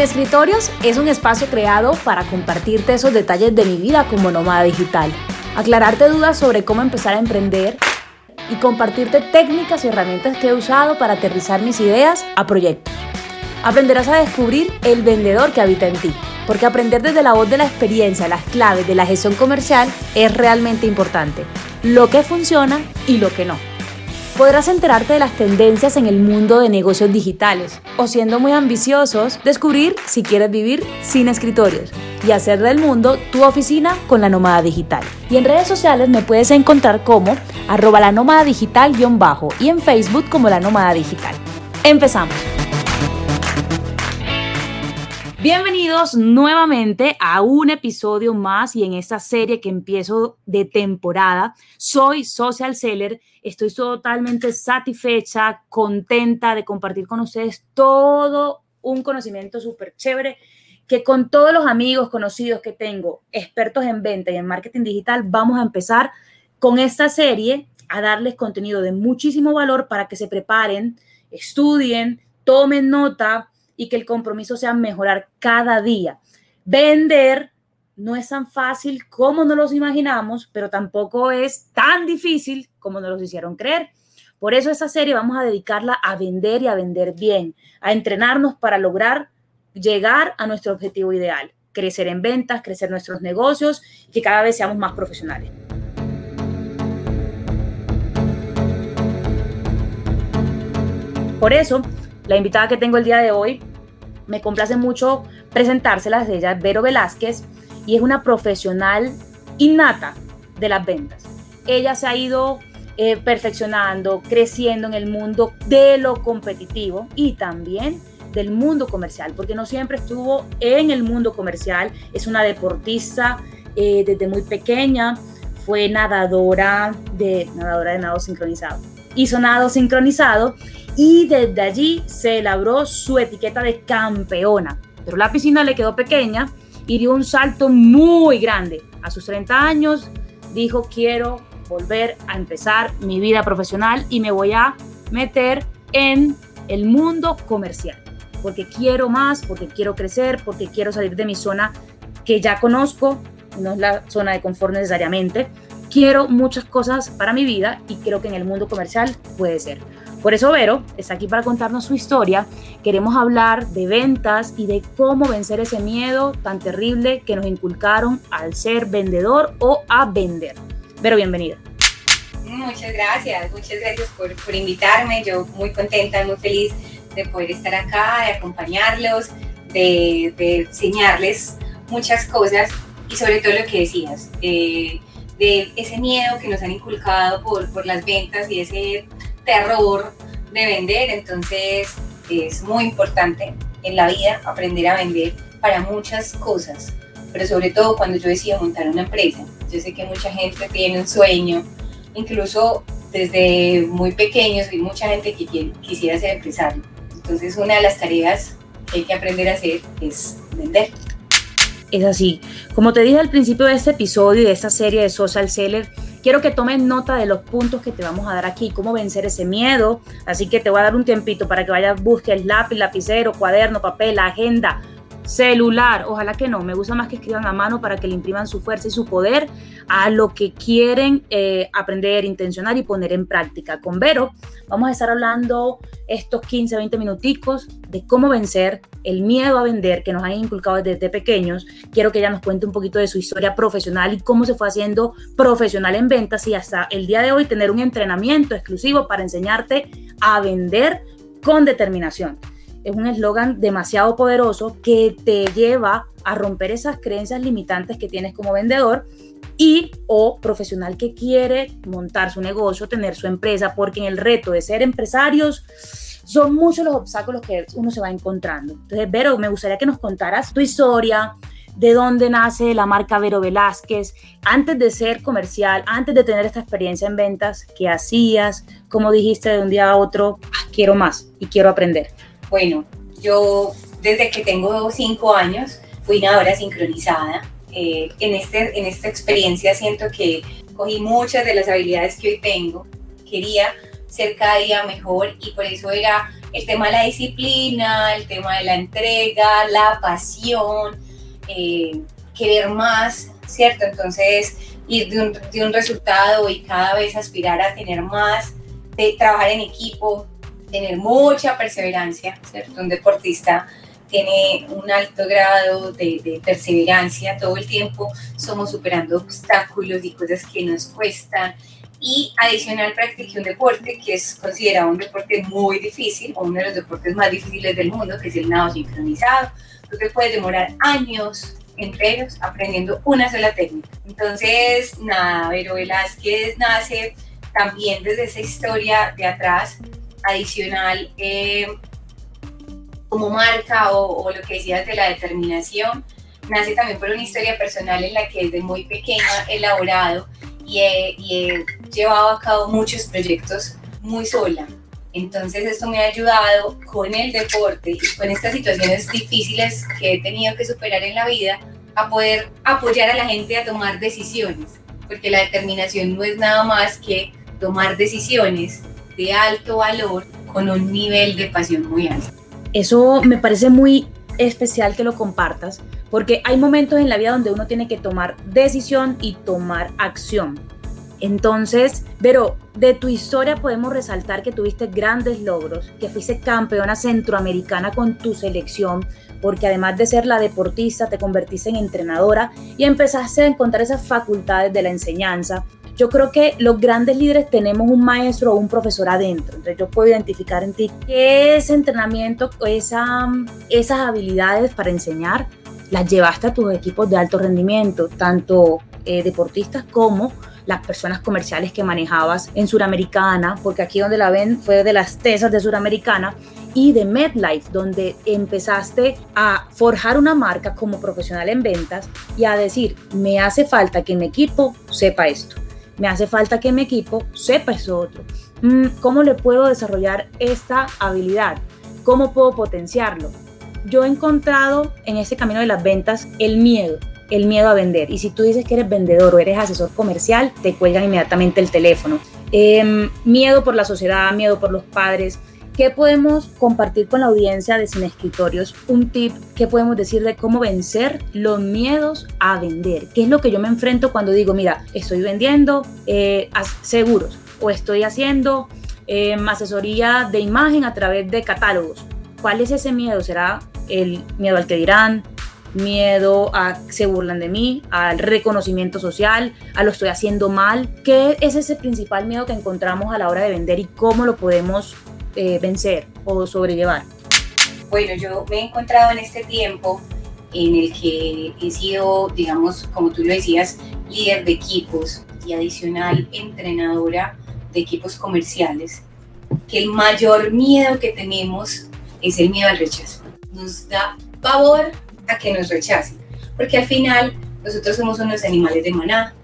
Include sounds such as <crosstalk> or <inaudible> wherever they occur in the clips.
Sin Escritorios es un espacio creado para compartirte esos detalles de mi vida como nómada digital, aclararte dudas sobre cómo empezar a emprender y compartirte técnicas y herramientas que he usado para aterrizar mis ideas a proyectos. Aprenderás a descubrir el vendedor que habita en ti, porque aprender desde la voz de la experiencia las claves de la gestión comercial es realmente importante, lo que funciona y lo que no. Podrás enterarte de las tendencias en el mundo de negocios digitales o siendo muy ambiciosos, descubrir si quieres vivir sin escritorios y hacer del mundo tu oficina con la nómada digital. Y en redes sociales me puedes encontrar como arroba la nómada digital bajo y en Facebook como la nómada digital. Empezamos. Bienvenidos nuevamente a un episodio más y en esta serie que empiezo de temporada. Soy Social Seller, estoy totalmente satisfecha, contenta de compartir con ustedes todo un conocimiento súper chévere que con todos los amigos conocidos que tengo, expertos en venta y en marketing digital, vamos a empezar con esta serie a darles contenido de muchísimo valor para que se preparen, estudien, tomen nota y que el compromiso sea mejorar cada día. Vender no es tan fácil como nos los imaginamos, pero tampoco es tan difícil como nos los hicieron creer. Por eso esta serie vamos a dedicarla a vender y a vender bien, a entrenarnos para lograr llegar a nuestro objetivo ideal, crecer en ventas, crecer nuestros negocios y que cada vez seamos más profesionales. Por eso, la invitada que tengo el día de hoy me complace mucho presentárselas ella, Vero Velázquez, y es una profesional innata de las ventas. Ella se ha ido eh, perfeccionando, creciendo en el mundo de lo competitivo y también del mundo comercial, porque no siempre estuvo en el mundo comercial, es una deportista eh, desde muy pequeña, fue nadadora de, nadadora de nado sincronizado, hizo nado sincronizado y desde allí se elaboró su etiqueta de campeona. Pero la piscina le quedó pequeña y dio un salto muy grande. A sus 30 años dijo, quiero volver a empezar mi vida profesional y me voy a meter en el mundo comercial. Porque quiero más, porque quiero crecer, porque quiero salir de mi zona que ya conozco, no es la zona de confort necesariamente. Quiero muchas cosas para mi vida y creo que en el mundo comercial puede ser. Por eso Vero está aquí para contarnos su historia. Queremos hablar de ventas y de cómo vencer ese miedo tan terrible que nos inculcaron al ser vendedor o a vender. Vero, bienvenida. Muchas gracias, muchas gracias por, por invitarme. Yo muy contenta, muy feliz de poder estar acá, de acompañarlos, de, de enseñarles muchas cosas y sobre todo lo que decías, eh, de ese miedo que nos han inculcado por, por las ventas y ese terror de vender, entonces es muy importante en la vida aprender a vender para muchas cosas, pero sobre todo cuando yo decido montar una empresa. Yo sé que mucha gente tiene un sueño, incluso desde muy pequeños hay mucha gente que quisiera ser empresario. Entonces una de las tareas que hay que aprender a hacer es vender. Es así. Como te dije al principio de este episodio y de esta serie de Social Seller, quiero que tomes nota de los puntos que te vamos a dar aquí, cómo vencer ese miedo. Así que te voy a dar un tiempito para que vayas, busques lápiz, lapicero, cuaderno, papel, agenda, celular. Ojalá que no, me gusta más que escriban a mano para que le impriman su fuerza y su poder a lo que quieren eh, aprender, intencionar y poner en práctica. Con Vero vamos a estar hablando estos 15, 20 minuticos de cómo vencer el miedo a vender que nos han inculcado desde pequeños. Quiero que ella nos cuente un poquito de su historia profesional y cómo se fue haciendo profesional en ventas y hasta el día de hoy tener un entrenamiento exclusivo para enseñarte a vender con determinación es un eslogan demasiado poderoso que te lleva a romper esas creencias limitantes que tienes como vendedor y o profesional que quiere montar su negocio, tener su empresa, porque en el reto de ser empresarios son muchos los obstáculos que uno se va encontrando. Entonces, Vero, me gustaría que nos contaras tu historia, de dónde nace la marca Vero Velázquez, antes de ser comercial, antes de tener esta experiencia en ventas, qué hacías, cómo dijiste de un día a otro, ah, quiero más y quiero aprender. Bueno, yo desde que tengo cinco años fui nadadora sincronizada. Eh, en, este, en esta experiencia siento que cogí muchas de las habilidades que hoy tengo. Quería ser cada día mejor y por eso era el tema de la disciplina, el tema de la entrega, la pasión, eh, querer más, ¿cierto? Entonces, ir de un, de un resultado y cada vez aspirar a tener más, de trabajar en equipo, tener mucha perseverancia, ¿cierto? Un deportista tiene un alto grado de, de, perseverancia todo el tiempo, somos superando obstáculos y cosas que nos cuestan. Y adicional practiqué un deporte que es considerado un deporte muy difícil, o uno de los deportes más difíciles del mundo, que es el nado sincronizado. Entonces puede demorar años enteros aprendiendo una sola técnica. Entonces, nada, Vero Velázquez nace también desde esa historia de atrás, adicional eh, como marca o, lo que decías de la determinación, nace también por una historia personal en la que desde muy pequeña he elaborado y he, y he llevado a cabo muchos proyectos muy sola. Entonces esto me ha ayudado con el deporte y con estas situaciones difíciles que he tenido que superar en la vida a poder apoyar a la gente a tomar decisiones, porque la determinación no es nada más que tomar decisiones de alto valor con un nivel de pasión muy alto. Eso me parece muy especial que lo compartas, porque hay momentos en la vida donde uno tiene que tomar decisión y tomar acción. Entonces, pero de tu historia podemos resaltar que tuviste grandes logros, que fuiste campeona centroamericana con tu selección, porque además de ser la deportista, te convertiste en entrenadora y empezaste a encontrar esas facultades de la enseñanza. Yo creo que los grandes líderes tenemos un maestro o un profesor adentro. Entonces yo puedo identificar en ti qué ese entrenamiento, esa, esas habilidades para enseñar, las llevaste a tus equipos de alto rendimiento, tanto eh, deportistas como las personas comerciales que manejabas en Suramericana, porque aquí donde la ven fue de las tesas de Suramericana y de MedLife, donde empezaste a forjar una marca como profesional en ventas y a decir, me hace falta que mi equipo sepa esto, me hace falta que mi equipo sepa eso otro. Mm, ¿Cómo le puedo desarrollar esta habilidad? ¿Cómo puedo potenciarlo? Yo he encontrado en ese camino de las ventas el miedo el miedo a vender. Y si tú dices que eres vendedor o eres asesor comercial, te cuelgan inmediatamente el teléfono. Eh, miedo por la sociedad, miedo por los padres. ¿Qué podemos compartir con la audiencia de Sin Escritorios? Un tip que podemos decir de cómo vencer los miedos a vender. ¿Qué es lo que yo me enfrento cuando digo, mira, estoy vendiendo eh, seguros o estoy haciendo eh, asesoría de imagen a través de catálogos? ¿Cuál es ese miedo? ¿Será el miedo al que dirán? miedo a se burlan de mí, al reconocimiento social, a lo estoy haciendo mal. ¿Qué es ese principal miedo que encontramos a la hora de vender y cómo lo podemos eh, vencer o sobrellevar? Bueno, yo me he encontrado en este tiempo en el que he sido, digamos, como tú lo decías, líder de equipos y adicional entrenadora de equipos comerciales, que el mayor miedo que tenemos es el miedo al rechazo. Nos da pavor a que nos rechacen, porque al final nosotros somos unos animales de manada,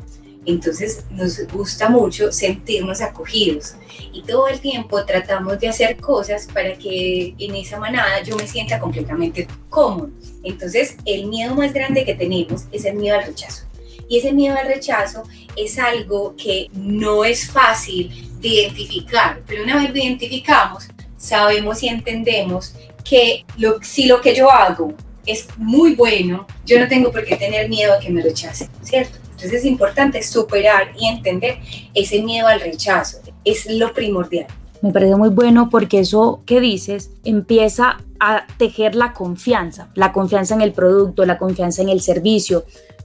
entonces nos gusta mucho sentirnos acogidos y todo el tiempo tratamos de hacer cosas para que en esa manada yo me sienta completamente cómodo. Entonces el miedo más grande que tenemos es el miedo al rechazo. Y ese miedo al rechazo es algo que no es fácil de identificar, pero una vez lo identificamos, sabemos y entendemos que si lo que yo hago es muy bueno, yo no tengo por qué tener miedo a que me rechacen, ¿cierto? Entonces es importante superar y entender ese miedo al rechazo, es lo primordial. Me parece muy bueno porque eso que dices empieza a tejer la confianza, la confianza en el producto, la confianza en el servicio.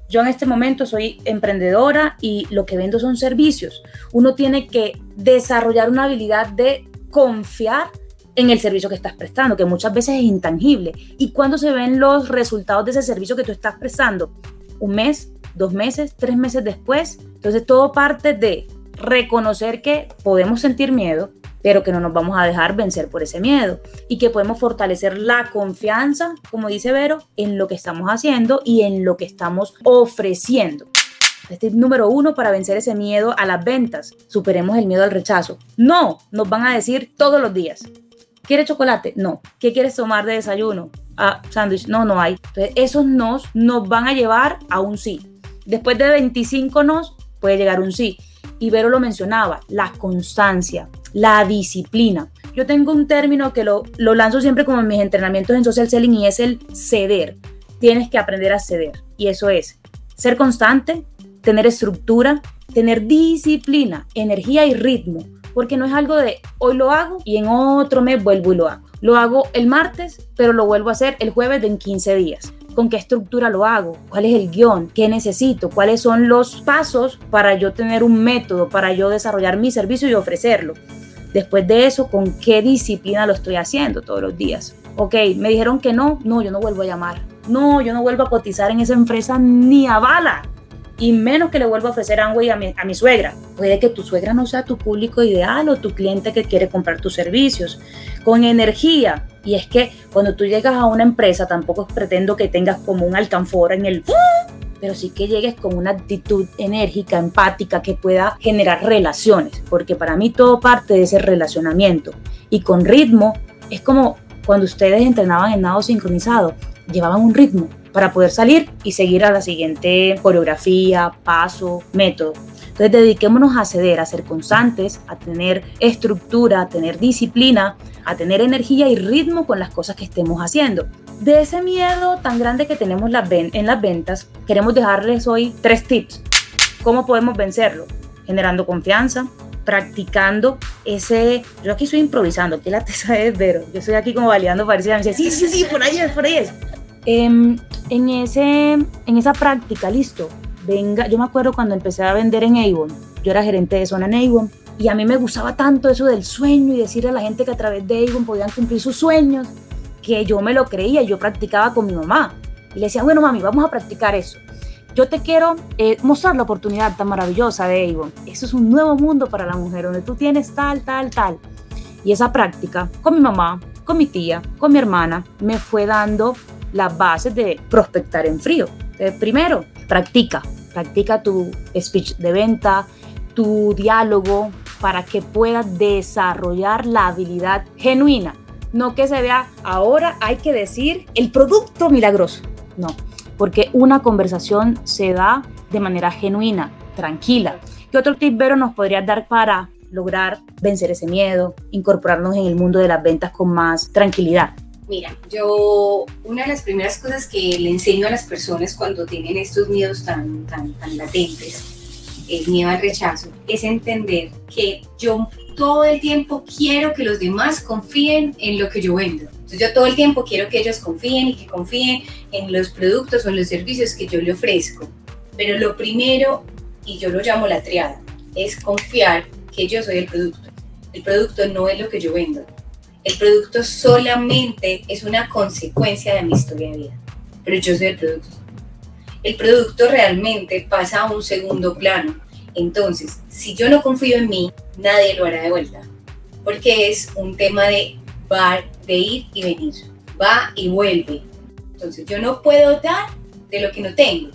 Yo en este momento soy emprendedora y lo que vendo son servicios. Uno tiene que desarrollar una habilidad de confiar en el servicio que estás prestando, que muchas veces es intangible. ¿Y cuándo se ven los resultados de ese servicio que tú estás prestando? ¿Un mes? ¿Dos meses? ¿Tres meses después? Entonces todo parte de reconocer que podemos sentir miedo, pero que no nos vamos a dejar vencer por ese miedo y que podemos fortalecer la confianza, como dice Vero, en lo que estamos haciendo y en lo que estamos ofreciendo. Este número uno para vencer ese miedo a las ventas. Superemos el miedo al rechazo. No, nos van a decir todos los días. ¿Quiere chocolate? No. ¿Qué quieres tomar de desayuno? Ah, sándwich. No, no hay. Entonces, esos nos nos van a llevar a un sí. Después de 25 nos, puede llegar un sí. Y Vero lo mencionaba, la constancia, la disciplina. Yo tengo un término que lo, lo lanzo siempre como en mis entrenamientos en social selling y es el ceder. Tienes que aprender a ceder. Y eso es ser constante, tener estructura, tener disciplina, energía y ritmo. Porque no es algo de hoy lo hago y en otro mes vuelvo y lo hago. Lo hago el martes, pero lo vuelvo a hacer el jueves en 15 días con qué estructura lo hago, cuál es el guion, qué necesito, cuáles son los pasos para yo tener un método, para yo desarrollar mi servicio y ofrecerlo. Después de eso, con qué disciplina lo estoy haciendo todos los días. Ok, me dijeron que no, no, yo no vuelvo a llamar. No, yo no vuelvo a cotizar en esa empresa ni a bala. Y menos que le vuelva a ofrecer a mi suegra. Puede que tu suegra no sea tu público ideal o tu cliente que quiere comprar tus servicios. Con energía, y es que cuando tú llegas a una empresa, tampoco pretendo que tengas como un alcanfor en el... Pero sí que llegues con una actitud enérgica, empática, que pueda generar relaciones, porque para mí todo parte de ese relacionamiento. Y con ritmo, es como cuando ustedes entrenaban en nado sincronizado, llevaban un ritmo para poder salir y seguir a la siguiente coreografía, paso, método. Entonces dediquémonos a ceder, a ser constantes, a tener estructura, a tener disciplina, a tener energía y ritmo con las cosas que estemos haciendo. De ese miedo tan grande que tenemos en las ventas, queremos dejarles hoy tres tips. ¿Cómo podemos vencerlo? Generando confianza, practicando ese... Yo aquí estoy improvisando, que la tesa <laughs> es Vero. Yo estoy aquí como validando parecía, me sí, sí, sí, por ahí es, por ahí es. Em, en, ese, en esa práctica, listo, venga, yo me acuerdo cuando empecé a vender en Avon, yo era gerente de zona en Avon, y a mí me gustaba tanto eso del sueño y decirle a la gente que a través de Avon podían cumplir sus sueños, que yo me lo creía, yo practicaba con mi mamá. Y le decía, bueno, mami, vamos a practicar eso. Yo te quiero eh, mostrar la oportunidad tan maravillosa de Avon. Eso es un nuevo mundo para la mujer, donde tú tienes tal, tal, tal. Y esa práctica con mi mamá, con mi tía, con mi hermana, me fue dando las bases de prospectar en frío. primero, practica, practica tu speech de venta, tu diálogo, para que puedas desarrollar la habilidad genuina. No que se vea, ahora hay que decir el producto milagroso. No, porque una conversación se da de manera genuina, tranquila. ¿Qué otro tip, Vero, nos podrías dar para lograr vencer ese miedo, incorporarnos en el mundo de las ventas con más tranquilidad? Mira, yo una de las primeras cosas que le enseño a las personas cuando tienen estos miedos tan, tan, tan latentes, el miedo al rechazo, es entender que yo todo el tiempo quiero que los demás confíen en lo que yo vendo. Entonces yo todo el tiempo quiero que ellos confíen y que confíen en los productos o en los servicios que yo le ofrezco. Pero lo primero, y yo lo llamo la triada, es confiar que yo soy el producto. El producto no es lo que yo vendo. El producto solamente es una consecuencia de mi historia de vida, pero yo soy el producto. El producto realmente pasa a un segundo plano. Entonces, si yo no confío en mí, nadie lo hará de vuelta, porque es un tema de de ir y venir, va y vuelve. Entonces, yo no puedo dar de lo que no tengo.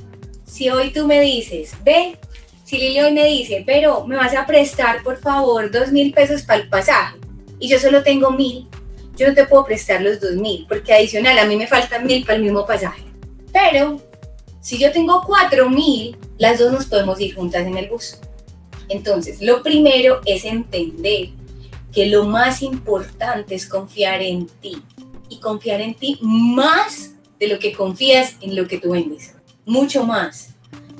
Si hoy tú me dices, ve, si Lili hoy me dice, pero me vas a prestar por favor dos mil pesos para el pasaje, y yo solo tengo mil, yo no te puedo prestar los dos mil, porque adicional a mí me faltan mil para el mismo pasaje. Pero si yo tengo cuatro mil, las dos nos podemos ir juntas en el bus. Entonces, lo primero es entender que lo más importante es confiar en ti y confiar en ti más de lo que confías en lo que tú vendes, mucho más.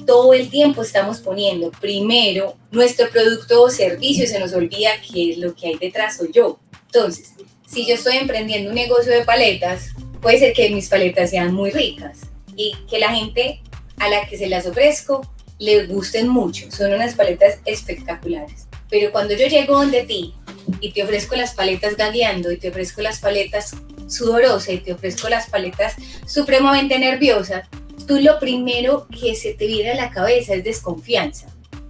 Todo el tiempo estamos poniendo primero nuestro producto o servicio se nos olvida que lo que hay detrás soy yo. Entonces, si yo estoy emprendiendo un negocio de paletas, puede ser que mis paletas sean muy ricas y que la gente a la que se las ofrezco le gusten mucho. Son unas paletas espectaculares. Pero cuando yo llego donde ti y te ofrezco las paletas gagueando y te ofrezco las paletas sudorosas y te ofrezco las paletas supremamente nerviosas, tú lo primero que se te viene a la cabeza es desconfianza.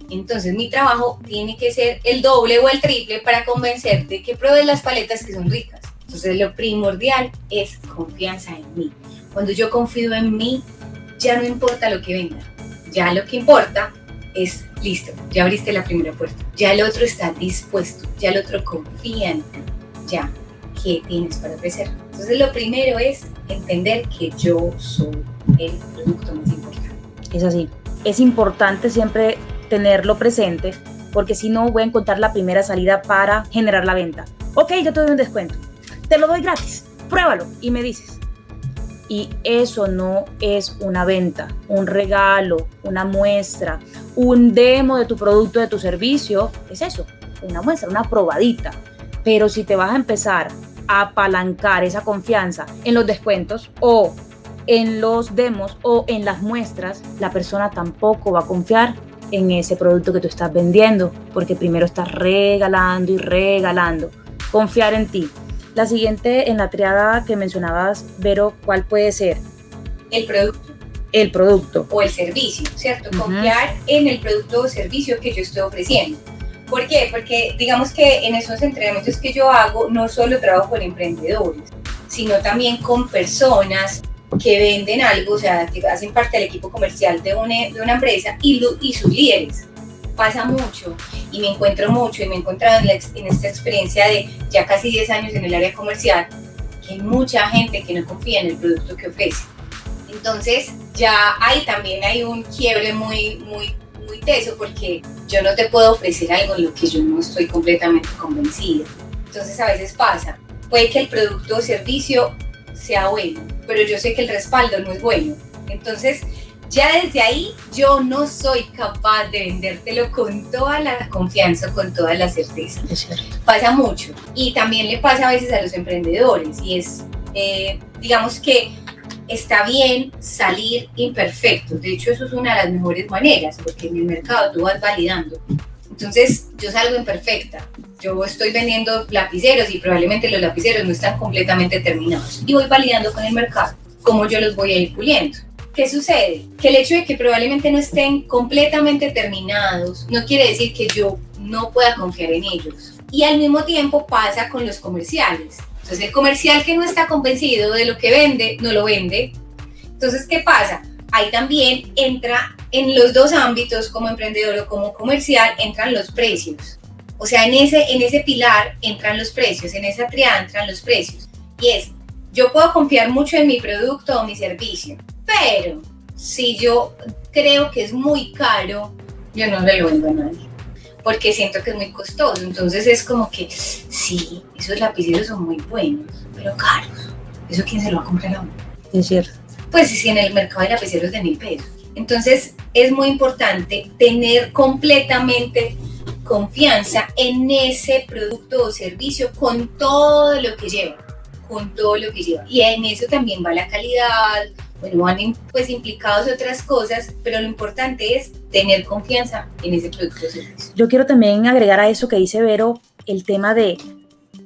Entonces mi trabajo tiene que ser el doble o el triple para convencerte que pruebes las paletas que son ricas. Entonces lo primordial es confianza en mí. Cuando yo confío en mí, ya no importa lo que venga. Ya lo que importa es, listo, ya abriste la primera puerta. Ya el otro está dispuesto. Ya el otro confía en ti. Ya, ¿qué tienes para ofrecer? Entonces lo primero es entender que yo soy el producto más importante. Es así. Es importante siempre tenerlo presente porque si no voy a encontrar la primera salida para generar la venta. ok, yo te doy un descuento, te lo doy gratis, pruébalo y me dices. Y eso no es una venta, un regalo, una muestra, un demo de tu producto, de tu servicio. Es eso, una muestra, una probadita. Pero si te vas a empezar a apalancar esa confianza en los descuentos o en los demos o en las muestras, la persona tampoco va a confiar en ese producto que tú estás vendiendo, porque primero estás regalando y regalando. Confiar en ti. La siguiente en la triada que mencionabas, Vero, ¿cuál puede ser? El producto. El producto. O el servicio, ¿cierto? Confiar en el producto o servicio que yo estoy ofreciendo. ¿Por qué? Porque digamos que en esos entrenamientos que yo hago, no solo trabajo con emprendedores, sino también con personas que venden algo, o sea, que hacen parte del equipo comercial de una, de una empresa y, y sus líderes pasa mucho y me encuentro mucho y me he encontrado en, esta experiencia de ya casi 10 años en el área comercial que hay mucha gente que no confía en el producto que ofrece. Entonces ya ahí también hay un quiebre muy, muy, muy teso porque yo no te puedo ofrecer algo en lo que yo no estoy completamente convencida. Entonces a veces pasa, puede que el producto o servicio sea bueno, pero yo sé que el respaldo no es bueno. Entonces ya desde ahí yo no soy capaz de vendértelo con toda la confianza, con toda la certeza. Pasa mucho. Y también le pasa a veces a los emprendedores y es, eh, digamos que está bien salir imperfecto. De hecho, eso es una de las mejores maneras, porque en el mercado tú vas validando. Entonces, yo salgo imperfecta. Yo estoy vendiendo lapiceros y probablemente los lapiceros no están completamente terminados. Y voy validando con el mercado cómo yo los voy a ir puliendo. ¿Qué sucede? Que el hecho de que probablemente no estén completamente terminados no quiere decir que yo no pueda confiar en ellos. Y al mismo tiempo pasa con los comerciales. Entonces el comercial que no está convencido de lo que vende, no lo vende. Entonces, ¿qué pasa? Ahí también entra en los dos ámbitos, como emprendedor o como comercial, entran los precios. O sea, en ese, en ese pilar entran los precios, en esa triada entran los precios. Y es, yo puedo confiar mucho en mi producto o mi servicio, pero si yo creo que es muy caro, yo no le lo vendo a nadie. Porque siento que es muy costoso. Entonces es como que, sí, esos lapiceros son muy buenos, pero caros. ¿Eso quién se lo va a comprar a uno? Es cierto. Pues si en el mercado hay lapiceros de mil pesos. Entonces es muy importante tener completamente confianza en ese producto o servicio con todo lo que lleva, con todo lo que lleva. Y en eso también va la calidad, bueno, van pues implicados otras cosas, pero lo importante es tener confianza en ese producto o servicio. Yo quiero también agregar a eso que dice Vero el tema de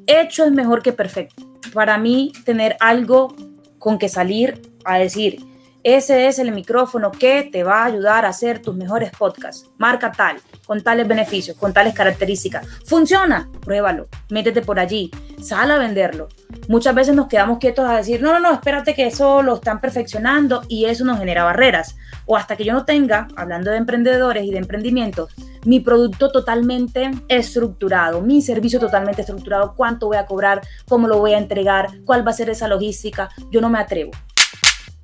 hecho es mejor que perfecto. Para mí, tener algo con que salir a decir, ese es el micrófono que te va a ayudar a hacer tus mejores podcasts. Marca tal, con tales beneficios, con tales características. Funciona, pruébalo, métete por allí, sal a venderlo. Muchas veces nos quedamos quietos a decir, no, no, no, espérate que eso lo están perfeccionando y eso nos genera barreras. O hasta que yo no tenga, hablando de emprendedores y de emprendimientos, mi producto totalmente estructurado, mi servicio totalmente estructurado, cuánto voy a cobrar, cómo lo voy a entregar, cuál va a ser esa logística, yo no me atrevo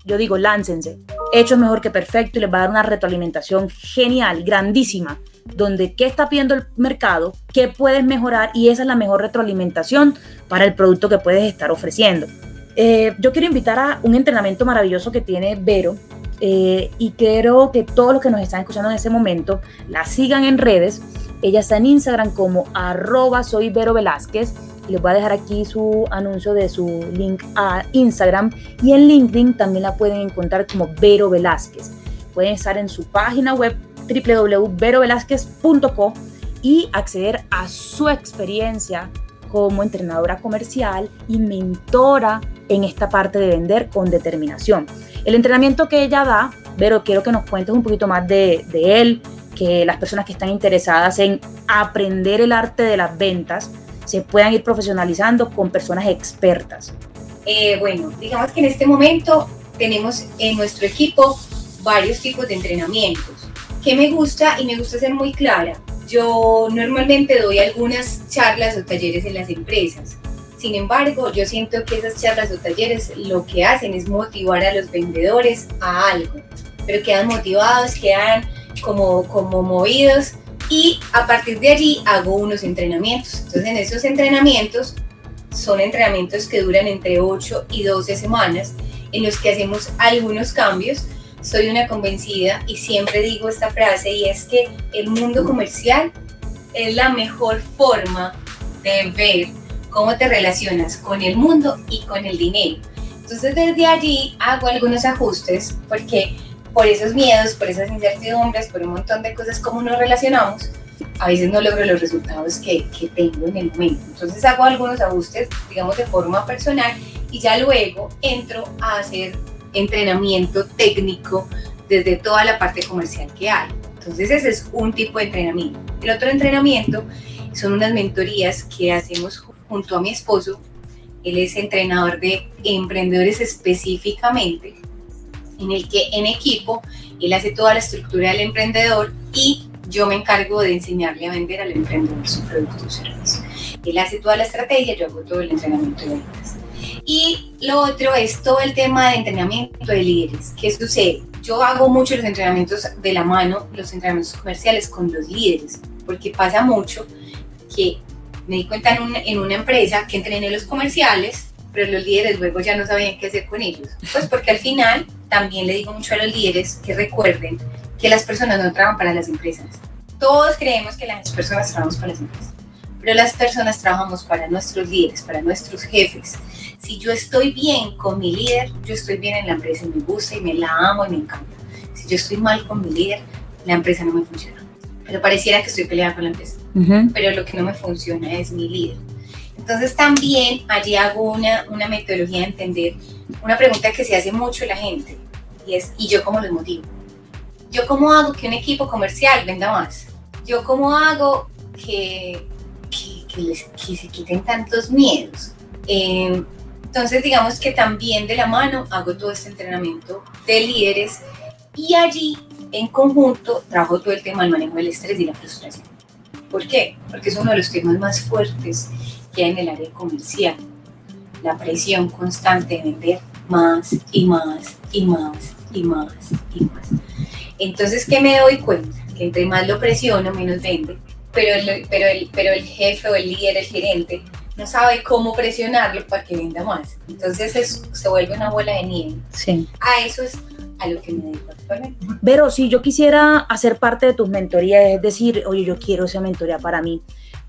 yo digo, láncense. Hecho es mejor que perfecto y les va a dar una retroalimentación genial, grandísima, donde qué está pidiendo el mercado, qué puedes mejorar y esa es la mejor retroalimentación para el producto que puedes estar ofreciendo. Eh, yo quiero invitar a un entrenamiento maravilloso que tiene Vero eh, y quiero que todos los que nos están escuchando en ese momento la sigan en redes. Ella está en Instagram como arroba soy Vero Velázquez les voy a dejar aquí su anuncio de su link a Instagram y en LinkedIn también la pueden encontrar como Vero Velázquez. Pueden estar en su página web www.verovelázquez.co y acceder a su experiencia como entrenadora comercial y mentora en esta parte de vender con determinación. El entrenamiento que ella da, Vero, quiero que nos cuentes un poquito más de, de él, que las personas que están interesadas en aprender el arte de las ventas, se puedan ir profesionalizando con personas expertas? Eh, bueno, digamos que en este momento tenemos en nuestro equipo varios tipos de entrenamientos. ¿Qué me gusta? Y me gusta ser muy clara. Yo normalmente doy algunas charlas o talleres en las empresas. Sin embargo, yo siento que esas charlas o talleres lo que hacen es motivar a los vendedores a algo, pero quedan motivados, quedan como, como movidos y a partir de allí hago unos entrenamientos. Entonces en esos entrenamientos son entrenamientos que duran entre 8 y 12 semanas en los que hacemos algunos cambios. Soy una convencida y siempre digo esta frase y es que el mundo comercial es la mejor forma de ver cómo te relacionas con el mundo y con el dinero. Entonces desde allí hago algunos ajustes porque por esos miedos, por esas incertidumbres, por un montón de cosas como nos relacionamos, a veces no logro los resultados que, que tengo en el momento. Entonces hago algunos ajustes, digamos, de forma personal y ya luego entro a hacer entrenamiento técnico desde toda la parte comercial que hay. Entonces ese es un tipo de entrenamiento. El otro entrenamiento son unas mentorías que hacemos junto a mi esposo. Él es entrenador de emprendedores específicamente, en el que en equipo él hace toda la estructura del emprendedor y yo me encargo de enseñarle a vender al emprendedor su producto o servicio. Él hace toda la estrategia, yo hago todo el entrenamiento de ventas. Y lo otro es todo el tema de entrenamiento de líderes. ¿Qué sucede? Yo hago mucho los entrenamientos de la mano, los entrenamientos comerciales con los líderes, porque pasa mucho que me di cuenta en una, en una empresa que entrené los comerciales, pero los líderes luego ya no sabían qué hacer con ellos. Pues porque al final también le digo mucho a los líderes que recuerden que las personas no trabajan para las empresas. Todos creemos que las personas trabajamos para las empresas, pero las personas trabajamos para nuestros líderes, para nuestros jefes. Si yo estoy bien con mi líder, yo estoy bien en la empresa y me gusta y me la amo y me encanta. Si yo estoy mal con mi líder, la empresa no me funciona. Pero pareciera que estoy peleada con la empresa. Pero lo que no me funciona es mi líder. Entonces también allí hago una, una metodología de entender una pregunta que se hace mucho la gente y es, ¿y yo cómo los motivo? ¿Yo cómo hago que un equipo comercial venda más? ¿Yo cómo hago que, que, que se quiten tantos miedos? Eh, entonces, digamos que también de la mano hago todo este entrenamiento de líderes y allí en conjunto trabajo todo el tema del manejo del estrés y la frustración. ¿Por qué? Porque es uno de los temas más fuertes que hay en el área comercial. La presión constante de vender más y más y más y más y más. Entonces, ¿qué me doy cuenta? Que entre más lo presiono, menos vende. Pero el, pero el, pero el jefe o el líder, el gerente, no sabe cómo presionarlo para que venda más. Entonces se vuelve una bola de nieve. Sí. A eso es a lo que me dedico actualmente. Pero si yo quisiera hacer parte de tus mentorías, es decir, oye, yo quiero esa mentoría para mí,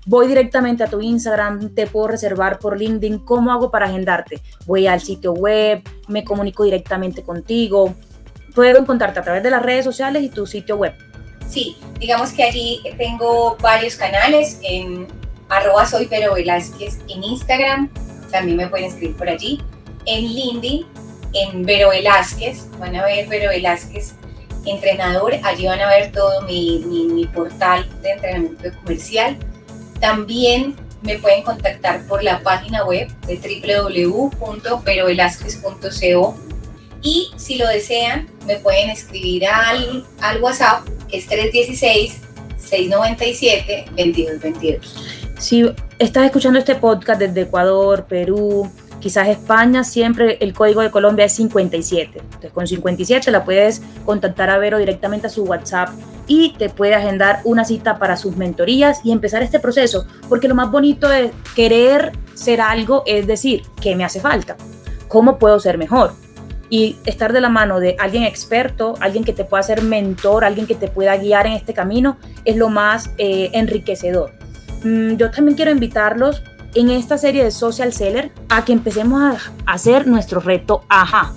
voy directamente a tu Instagram, te puedo reservar por LinkedIn, ¿cómo hago para agendarte? Voy al sitio web, me comunico directamente contigo, puedo encontrarte a través de las redes sociales y tu sitio web. Sí, digamos que allí tengo varios canales, en arroba soy Velázquez en Instagram, también me pueden escribir por allí, en LinkedIn, en Vero Velázquez, van a ver Vero Velázquez entrenador, allí van a ver todo mi, mi, mi portal de entrenamiento comercial. También me pueden contactar por la página web de www.verovelázquez.co y si lo desean, me pueden escribir al, al WhatsApp, que es 316-697-2222. Si estás escuchando este podcast desde Ecuador, Perú, quizás España, siempre el código de Colombia es 57. Entonces con 57 la puedes contactar a Vero directamente a su WhatsApp y te puede agendar una cita para sus mentorías y empezar este proceso, porque lo más bonito de querer ser algo es decir, ¿qué me hace falta? ¿Cómo puedo ser mejor? y estar de la mano de alguien experto, alguien que te pueda ser mentor, alguien que te pueda guiar en este camino, es lo más eh, enriquecedor. Mm, yo también quiero invitarlos en esta serie de Social Seller a que empecemos a hacer nuestro reto AJA.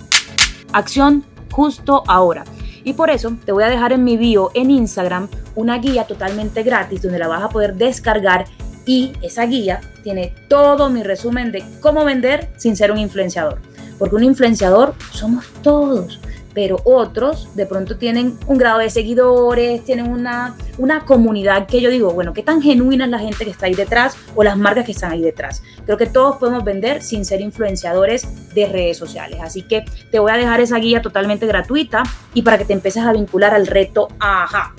Acción justo ahora. Y por eso te voy a dejar en mi bio en Instagram una guía totalmente gratis donde la vas a poder descargar y esa guía tiene todo mi resumen de cómo vender sin ser un influenciador porque un influenciador somos todos, pero otros de pronto tienen un grado de seguidores, tienen una, una comunidad que yo digo, bueno, ¿qué tan genuina es la gente que está ahí detrás o las marcas que están ahí detrás? Creo que todos podemos vender sin ser influenciadores de redes sociales. Así que te voy a dejar esa guía totalmente gratuita y para que te empieces a vincular al reto AJA.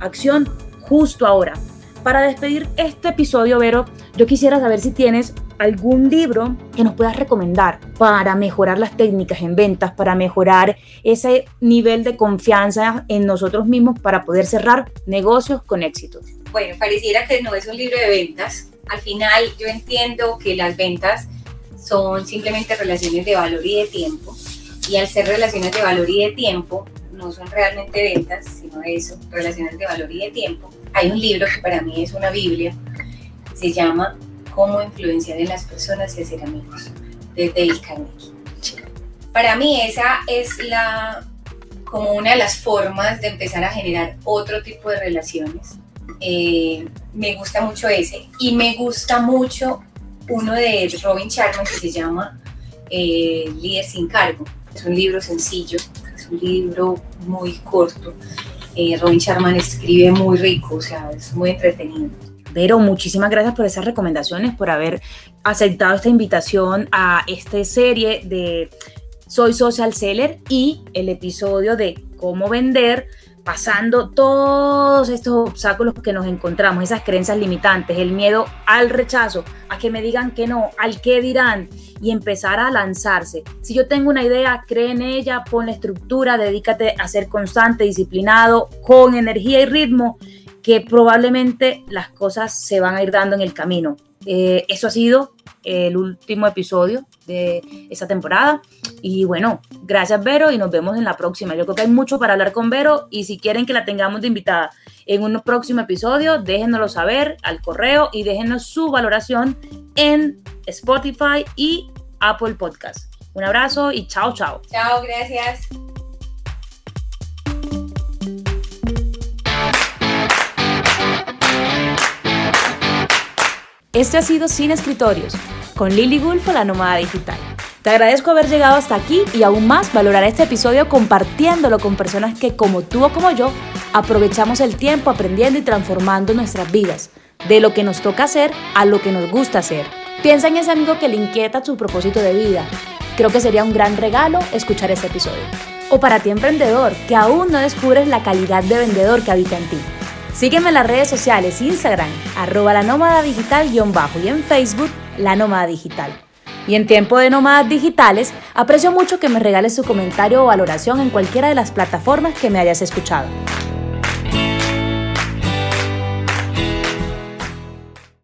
Acción justo ahora. Para despedir este episodio, Vero, yo quisiera saber si tienes algún libro que nos puedas recomendar para mejorar las técnicas en ventas, para mejorar ese nivel de confianza en nosotros mismos para poder cerrar negocios con éxito. Bueno, pareciera que no es un libro de ventas, al final yo entiendo que las ventas son simplemente relaciones de valor y de tiempo. Y al ser relaciones de valor y de tiempo, no son realmente ventas, sino eso, relaciones de valor y de tiempo. Hay un libro que para mí es una Biblia, se llama Cómo influenciar en las personas y hacer amigos, de Dale Carnegie. Para mí esa es la como una de las formas de empezar a generar otro tipo de relaciones. Eh, me gusta mucho ese y me gusta mucho uno de Robin Sharma que se llama eh, Líder sin cargo. Es un libro sencillo, es un libro muy corto. Eh, Robin Sharman escribe muy rico, o sea, es muy entretenido. Pero muchísimas gracias por esas recomendaciones, por haber aceptado esta invitación a esta serie de Soy Social Seller y el episodio de cómo vender pasando todos estos obstáculos que nos encontramos, esas creencias limitantes, el miedo al rechazo, a que me digan que no, al qué dirán y empezar a lanzarse. Si yo tengo una idea, cree en ella, pon la estructura, dedícate a ser constante, disciplinado, con energía y ritmo, que probablemente las cosas se van a ir dando en el camino. Eh, eso ha sido el último episodio de esta temporada. Y bueno, gracias Vero y nos vemos en la próxima. Yo creo que hay mucho para hablar con Vero y si quieren que la tengamos de invitada en un próximo episodio, déjenoslo saber al correo y déjenos su valoración en Spotify y Apple Podcast. Un abrazo y chao, chao. Chao, gracias. Este ha sido Sin Escritorios, con Lily Gulfo, la nómada digital. Te agradezco haber llegado hasta aquí y aún más valorar este episodio compartiéndolo con personas que como tú o como yo aprovechamos el tiempo aprendiendo y transformando nuestras vidas, de lo que nos toca hacer a lo que nos gusta hacer. Piensa en ese amigo que le inquieta su propósito de vida. Creo que sería un gran regalo escuchar este episodio. O para ti emprendedor, que aún no descubres la calidad de vendedor que habita en ti. Sígueme en las redes sociales, Instagram, arroba la nómada digital bajo y en Facebook, la nómada digital. Y en tiempo de nómadas digitales, aprecio mucho que me regales su comentario o valoración en cualquiera de las plataformas que me hayas escuchado.